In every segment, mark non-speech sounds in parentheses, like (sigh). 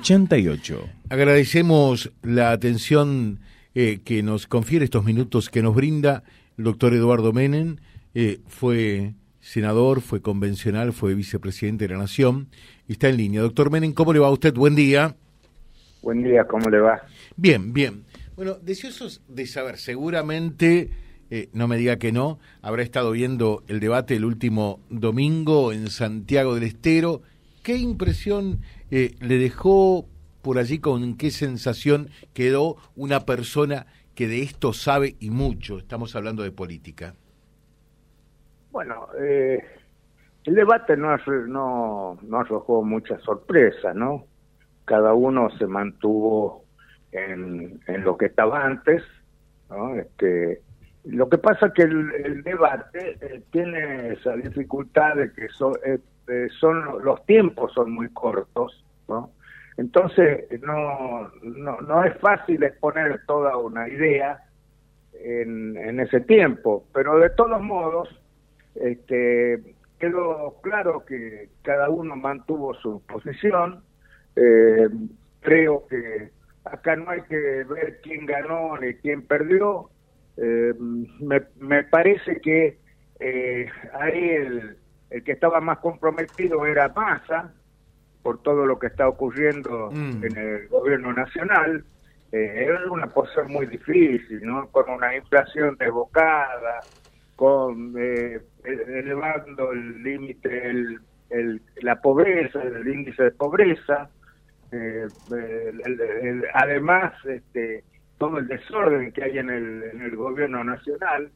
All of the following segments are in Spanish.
88. Agradecemos la atención eh, que nos confiere estos minutos que nos brinda el doctor Eduardo Menem. Eh, fue senador, fue convencional, fue vicepresidente de la Nación. Está en línea. Doctor Menem, ¿cómo le va a usted? Buen día. Buen día, ¿cómo le va? Bien, bien. Bueno, deseosos de saber, seguramente, eh, no me diga que no, habrá estado viendo el debate el último domingo en Santiago del Estero. ¿Qué impresión eh, le dejó por allí, con qué sensación quedó una persona que de esto sabe y mucho? Estamos hablando de política. Bueno, eh, el debate no, no, no arrojó mucha sorpresa, ¿no? Cada uno se mantuvo en, en lo que estaba antes, ¿no? Este, lo que pasa es que el, debate eh, tiene esa dificultad de que son, eh, eh, son los tiempos son muy cortos. Entonces no, no, no es fácil exponer toda una idea en, en ese tiempo, pero de todos modos este, quedó claro que cada uno mantuvo su posición. creo que acá no hay que ver quién ganó ni quién perdió. Eh, me, me, parece que eh, ahí el, el, que estaba más comprometido era Massa, por todo lo que está ocurriendo mm. en el gobierno nacional. Eh, era una posición muy difícil, ¿no? Con una inflación desbocada, con eh, elevando el límite, el, el, la pobreza, el índice de pobreza, eh, además este, todo el desorden que hay en el, en el gobierno nacional,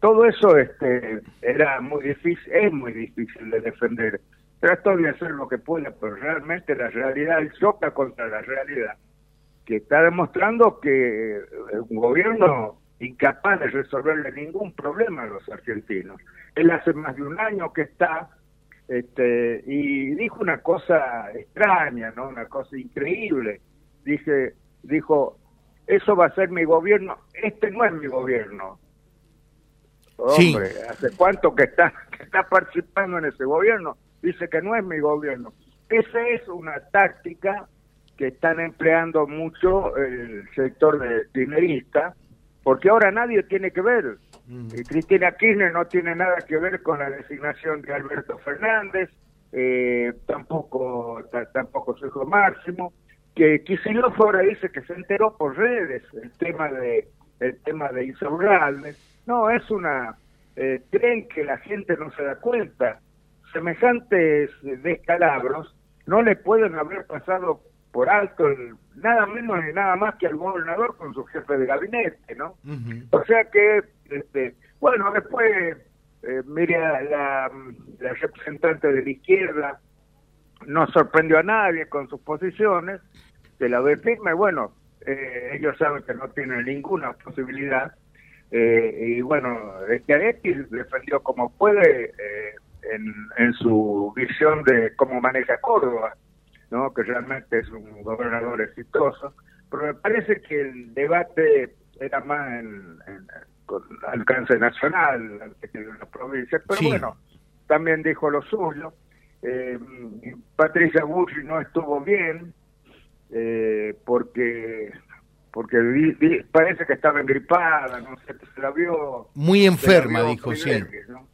todo eso este, era muy difícil, es muy difícil de defender. Trato de hacer lo que pueda, pero realmente la realidad choca contra la realidad, que está demostrando que un gobierno incapaz de resolverle ningún problema a los argentinos. Él hace más de un año que está este, y dijo una cosa extraña, ¿no? Una cosa increíble. Dice, dijo, eso va a ser mi gobierno, este no es mi gobierno. Hombre, ¿hace cuánto que está, que está participando en ese gobierno? Dice que no es mi gobierno. Esa es una táctica que están empleando mucho el sector de dinerista, porque ahora nadie tiene que ver Mm. Cristina Kirchner no tiene nada que ver con la designación de Alberto Fernández, eh, tampoco tampoco su hijo Máximo, que Kicillof ahora dice que se enteró por redes el tema de el tema de Insaurralde. No, es una... Eh, creen que la gente no se da cuenta. Semejantes descalabros no le pueden haber pasado por alto nada menos ni nada más que al gobernador con su jefe de gabinete, ¿no? O sea que este, bueno, después, eh, la, la, representante de la izquierda no sorprendió a nadie con sus posiciones, de la ve firme, bueno, eh, ellos saben que no tienen ninguna posibilidad, eh, y bueno, Schiaretti defendió como puede eh, en, en su visión de cómo maneja Córdoba, ¿no? que realmente es un gobernador exitoso, pero me parece que el debate era más en, en, con alcance nacional antes que de una provincia, pero bueno, también dijo lo suyo. Eh, Patricia Bush no estuvo bien eh, porque porque parece que estaba engripada, no sé, se la vio... Muy enferma, dijo, sí.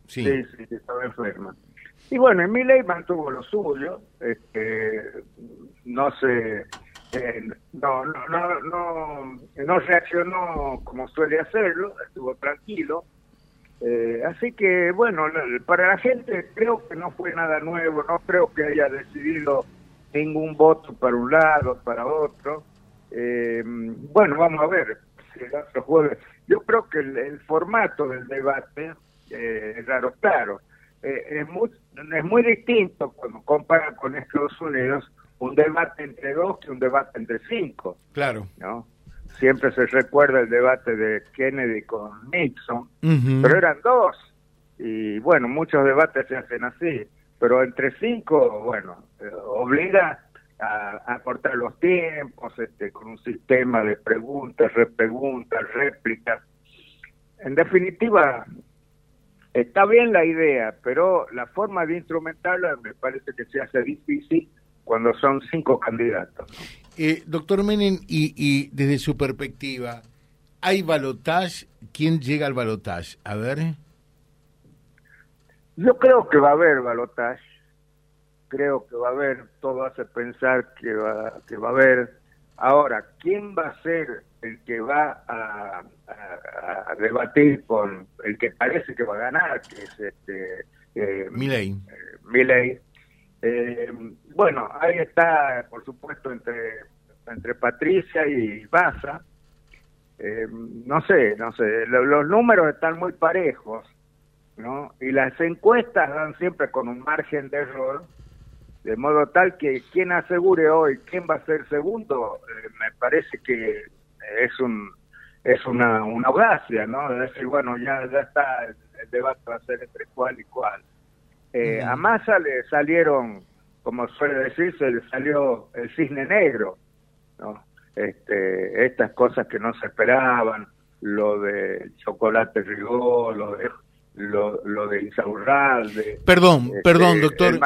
sí. Sí, estaba enferma. Y bueno, Emilei mantuvo lo suyo, este, no sé no, no, no, no, no reaccionó como suele hacerlo, estuvo tranquilo. Eh, así que, bueno, para la gente creo que no fue nada nuevo, no creo que haya decidido ningún voto para un lado, para otro. Eh, bueno, vamos a ver si el otro jueves. Yo creo que el, formato del debate eh, es raro, claro. es, muy, es muy distinto cuando compara con Estados Unidos un debate entre dos que un debate entre cinco. Claro. ¿no? Siempre se recuerda el debate de Kennedy con Nixon, pero eran dos. Y bueno, muchos debates se hacen así, pero entre cinco, bueno, eh, obliga a, cortar los tiempos este, con un sistema de preguntas, repreguntas, réplicas. En definitiva, está bien la idea, pero la forma de instrumentarla me parece que se hace difícil cuando son cinco candidatos. Eh, doctor Menem, y, y desde su perspectiva, ¿hay balotaje? ¿Quién llega al balotaje? A ver. Yo creo que va a haber balotaje. Creo que va a haber, todo hace pensar que va, que va a haber. Ahora, ¿quién va a ser el que va a, a, debatir con el que parece que va a ganar, que es este eh, Milei? Eh, eh, bueno, ahí está, por supuesto, entre entre Patricia y Baza. Eh, no sé, no sé, los números están muy parejos, ¿no? Y las encuestas dan siempre con un margen de error, de modo tal que quien asegure hoy quién va a ser segundo, eh, me parece que es un es una, una audacia, ¿no? De decir, bueno, ya, ya está, el, debate va a ser entre cuál y cuál. Eh, A Massa le salieron, como suele decirse, le salió el cisne negro, ¿no? Este, estas cosas que no se esperaban, lo de chocolate Rigó, lo de lo, lo de Insaurralde. Perdón, este, perdón, doctor.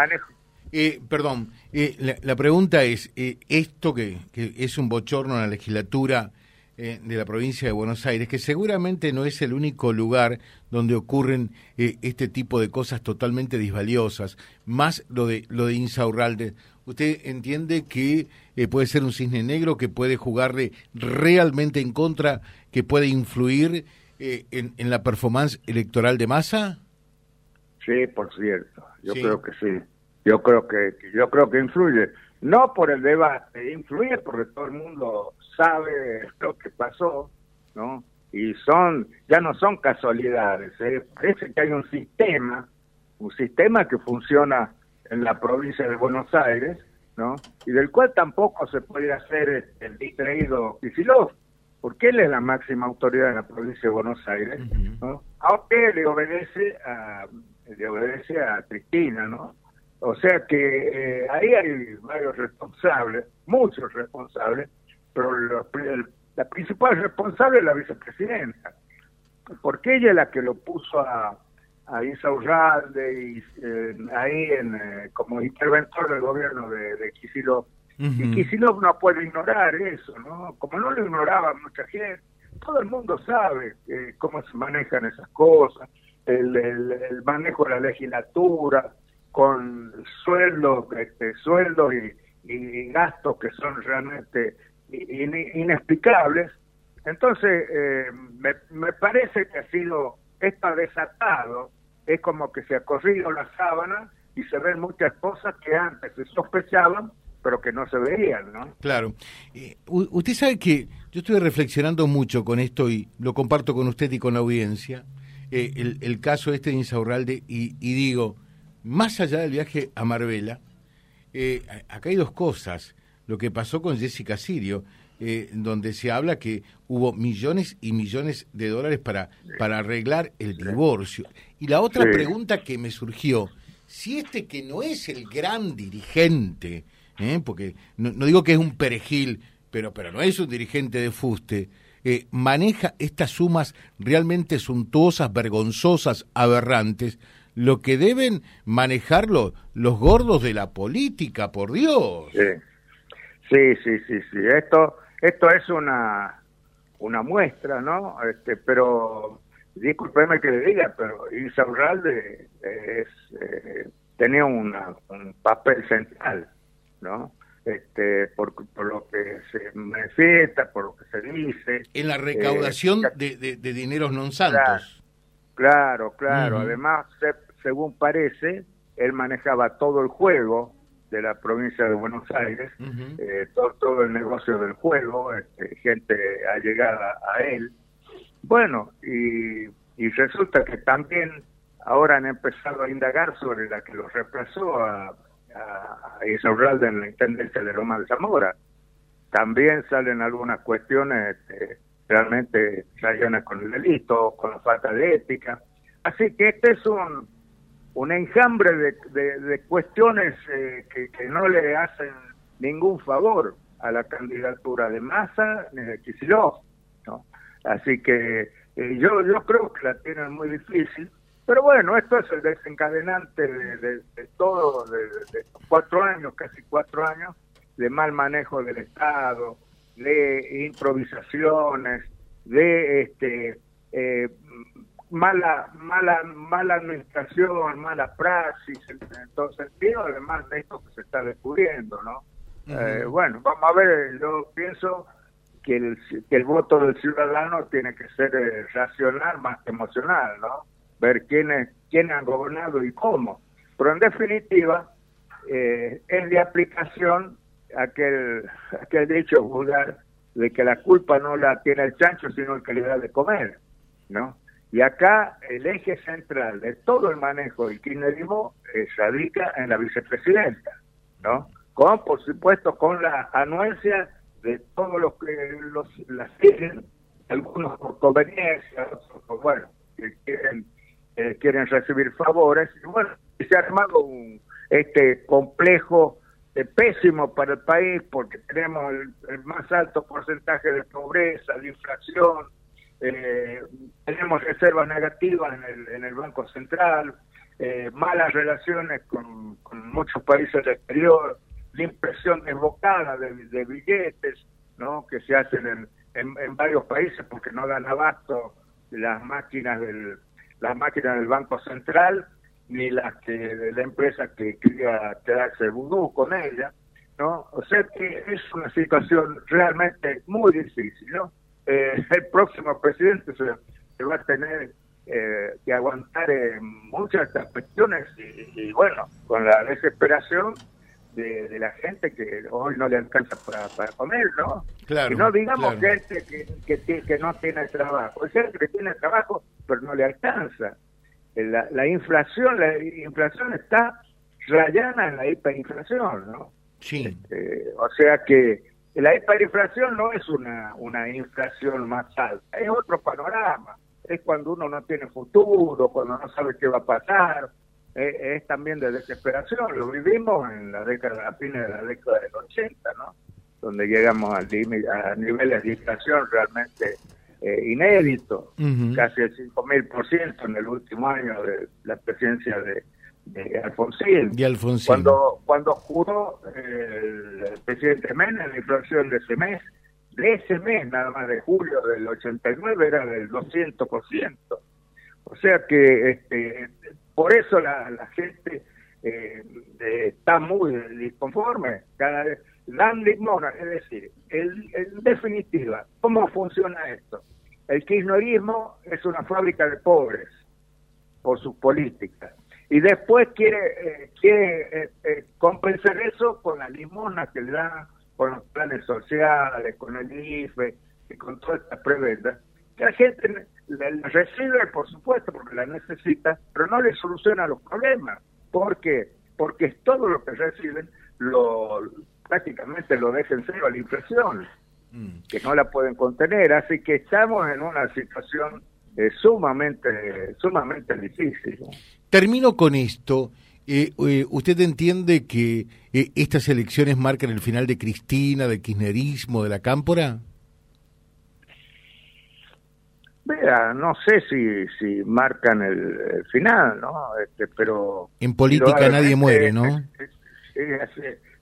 Eh, perdón, eh, la, pregunta es, eh, esto que, que, es un bochorno en la legislatura eh, de la provincia de Buenos Aires, que seguramente no es el único lugar donde ocurren eh, este tipo de cosas totalmente disvaliosas, más lo de lo de Insaurralde. ¿Usted entiende que puede ser un cisne negro que puede jugarle realmente en contra, que puede influir en, en, la performance electoral de masa? Sí, por cierto, yo creo que sí. Yo creo que yo creo que influye, no por el debate, influye porque todo el mundo sabe (laughs) lo que pasó, ¿no? Y son, ya no son casualidades, ¿eh? parece que hay un sistema, un sistema que funciona en la provincia de Buenos Aires, ¿no? Y del cual tampoco se puede hacer el distraído Kicillof, porque él es la máxima autoridad en la provincia de Buenos Aires, ¿no? Aunque le obedece a, le obedece a Cristina, ¿no? O sea que eh, ahí hay varios responsables, muchos responsables, pero la principal responsable es la vicepresidenta, porque ella es la que lo puso a, a Insaurralde y eh, ahí en, eh, como interventor del gobierno de, de. Y Kisilov no puede ignorar eso, ¿no? Como no lo ignoraba mucha gente, todo el mundo sabe eh, cómo se manejan esas cosas, el, el, manejo de la legislatura, con sueldos, este, sueldos y, y gastos que son realmente inexplicables. Entonces, eh, me, me, parece que ha sido, esto desatado, es como que se ha corrido la sábana y se ven muchas cosas que antes se sospechaban, pero que no se veían, ¿no? Claro. Eh, usted sabe que yo estuve reflexionando mucho con esto y lo comparto con usted y con la audiencia, eh, el, el, caso este de Insaurralde, y, y, digo, más allá del viaje a Marbella, acá hay dos cosas lo que pasó con Jessica Sirio, eh, donde se habla que hubo millones y millones de dólares para, para arreglar el divorcio. Y la otra pregunta que me surgió, si este que no es el gran dirigente, ¿eh? porque no, digo que es un perejil, pero, pero no es un dirigente de fuste, eh, maneja estas sumas realmente suntuosas, vergonzosas, aberrantes, lo que deben manejarlo los gordos de la política, por Dios. Sí. Sí, sí, sí, sí. Esto, esto es una, una muestra, ¿no? Este, pero discúlpeme que le diga, pero Insaurralde es, eh, tenía una, un papel central, ¿no? Este, por, por, lo que se manifiesta, por lo que se dice. En la recaudación eh, de, de, dineros non santos. Claro, claro. Además, según parece, él manejaba todo el juego de la provincia de Buenos Aires, eh, todo, todo, el negocio del juego, este, gente allegada a él. Bueno, y, y resulta que también ahora han empezado a indagar sobre la que lo reemplazó a, a, Isaurralde en la Intendencia de Roma de Zamora. También salen algunas cuestiones este, realmente relacionadas con el delito, con la falta de ética. Así que este es un un enjambre de, de, cuestiones eh, que, no le hacen ningún favor a la candidatura de Massa ni de Kicillof. ¿no? Así que eh, yo, yo creo que la tienen muy difícil. Pero bueno, esto es el desencadenante de, todo, de, cuatro años, casi cuatro años, de mal manejo del Estado, de improvisaciones, de este eh, mala mala mala administración, mala praxis en, todo sentido, además de esto que se está descubriendo, ¿no? Eh, bueno, vamos a ver, yo pienso que el, que el voto del ciudadano tiene que ser eh, racional más que emocional, ¿no? Ver quiénes, quiénes han gobernado y cómo. Pero en definitiva, eh, es de aplicación aquel, aquel dicho vulgar de que la culpa no la tiene el chancho, sino el que le da de comer, ¿no? Y acá el eje central de todo el manejo del kirchnerismo eh, radica en la vicepresidenta, ¿no? Con, por supuesto, con la anuencia de todos los que los, las quieren, algunos por conveniencia, otros por, bueno, que quieren, eh, quieren recibir favores. Y bueno, se ha armado un este complejo eh, pésimo para el país porque tenemos el más alto porcentaje de pobreza, de inflación, eh, tenemos reservas negativas en el, Banco Central, eh, malas relaciones con, muchos países del exterior, la impresión desbocada de, billetes ¿no? que se hacen en, varios países porque no dan abasto las máquinas del las máquinas del Banco Central ni las que de la empresa que quería quedarse vudú con ella, ¿no? O sea que es una situación realmente muy difícil, ¿no? Eh, el próximo presidente se, va a tener eh, que aguantar muchas de estas cuestiones y, bueno, con la desesperación de, la gente que hoy no le alcanza para, comer, ¿no? Claro, y no digamos gente que, que, no tiene trabajo, es gente que tiene trabajo pero no le alcanza. La, la inflación, la inflación está rayana en la hiperinflación, ¿no? Sí. Este, o sea que la hiperinflación no es una, una inflación más alta, es otro panorama. Es cuando uno no tiene futuro, cuando no sabe qué va a pasar. Es, también de desesperación. Lo vivimos en la década, a fines de la década del 80, ¿no? Donde llegamos a, a niveles de inflación realmente eh, inéditos, casi el 5.000% en el último año de la presidencia de, de Alfonsín. Cuando, cuando juró el, presidente Menem la inflación de ese mes, de ese mes, nada más de julio del 89, era del 200%. O sea que este, por eso la, la gente eh, está muy disconforme. Cada vez dan limona, es decir, el, en definitiva, ¿cómo funciona esto? El kirchnerismo es una fábrica de pobres por sus políticas y después quiere eh, quiere eh, eh, compensar eso con la limona que le dan con los planes sociales, con el IFE y con todas estas prebendas, que la gente la, recibe, por supuesto, porque la necesita, pero no le soluciona los problemas. ¿Por qué? Porque todo lo que reciben lo prácticamente lo dejan cero a la inflación, mm. que no la pueden contener. Así que estamos en una situación sumamente, sumamente difícil. Termino con esto. Eh, eh, ¿Usted entiende que eh, estas elecciones marcan el final de Cristina, del kirchnerismo, de la cámpora? Vea, no sé si, si marcan el, final, ¿no? Este, pero... En política nadie muere, ¿no?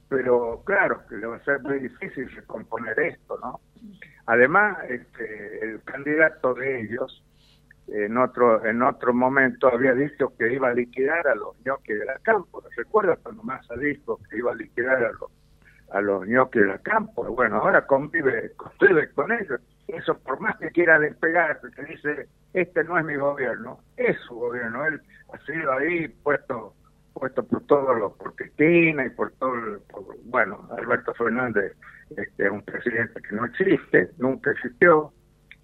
Pero claro, que le va a ser muy difícil recomponer esto, ¿no? Además, este, el candidato de ellos, en otro en otro momento había dicho que iba a liquidar a los ñoquis de la campo. ¿Recuerda cuando más ha dicho que iba a liquidar a los a los ñoquis de la campo? Bueno, ahora convive, convive con ellos. Eso por más que quiera despegarse, que dice, este no es mi gobierno, es su gobierno. Él ha sido ahí puesto puesto por todos los, por Cristina y por todo, bueno, Alberto Fernández este, es un presidente que no existe, nunca existió,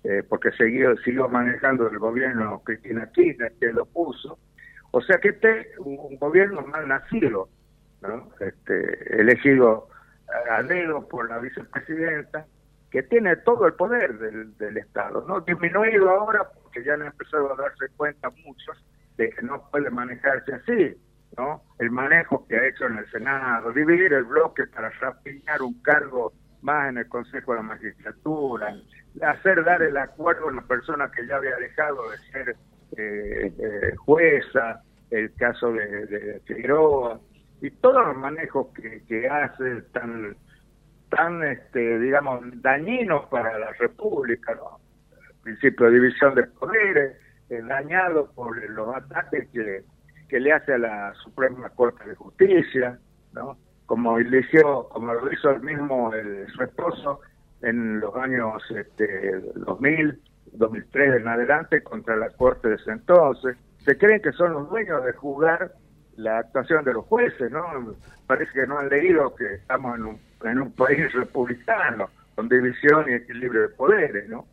eh, porque siguió, siguió manejando el gobierno Cristina Kirchner, que lo puso. O sea que este un, gobierno mal nacido, ¿no? este, elegido a dedo por la vicepresidenta, que tiene todo el poder del, del Estado, ¿no? Disminuido ahora porque ya han empezado a darse cuenta muchos de que no puede manejarse así, ¿no? El manejo que ha hecho en el Senado, dividir el bloque para rapiñar un cargo más en el Consejo de la Magistratura, hacer dar el acuerdo a una persona que ya había dejado de ser eh, jueza, el caso de, de Figueroa, y todos los manejos que, que hace tan, tan este, digamos, dañinos para la República, ¿no? Principio de división de poderes, dañado por los ataques que, que le hace a la Suprema Corte de Justicia, ¿no? Como hizo, como lo hizo el mismo su esposo en los años este, 2000, 2003 en adelante contra la Corte de ese entonces. Se creen que son los dueños de juzgar la actuación de los jueces, ¿no? Parece que no han leído que estamos en un, en un país republicano, con división y equilibrio de poderes, ¿no?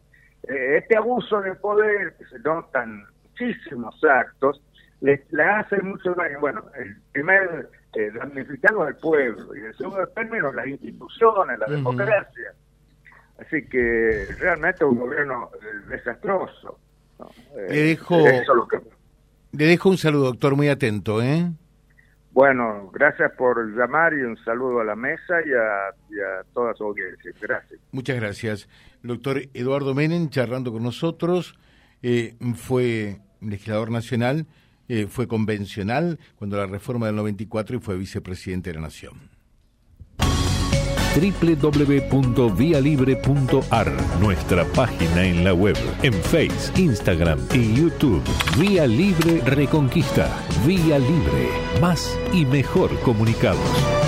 Eh, este abuso de poder, que se notan muchísimos actos, le, le hace mucho daño. Bueno, el primer eh, al pueblo y el segundo término las instituciones, la democracia. Así que realmente un gobierno eh, desastroso. Le dejo, le dejo un saludo, doctor, muy atento, ¿eh? Bueno, gracias por llamar y un saludo a la mesa y a, toda su audiencia. Gracias. Muchas gracias. doctor Eduardo Menem, charlando con nosotros, eh, fue legislador nacional, eh, fue convencional cuando la reforma del 94 y fue vicepresidente de la Nación www.vialibre.ar, nuestra página en la web, en Face, Instagram y YouTube. Vía Libre Reconquista. Vía Libre. Más y mejor comunicados.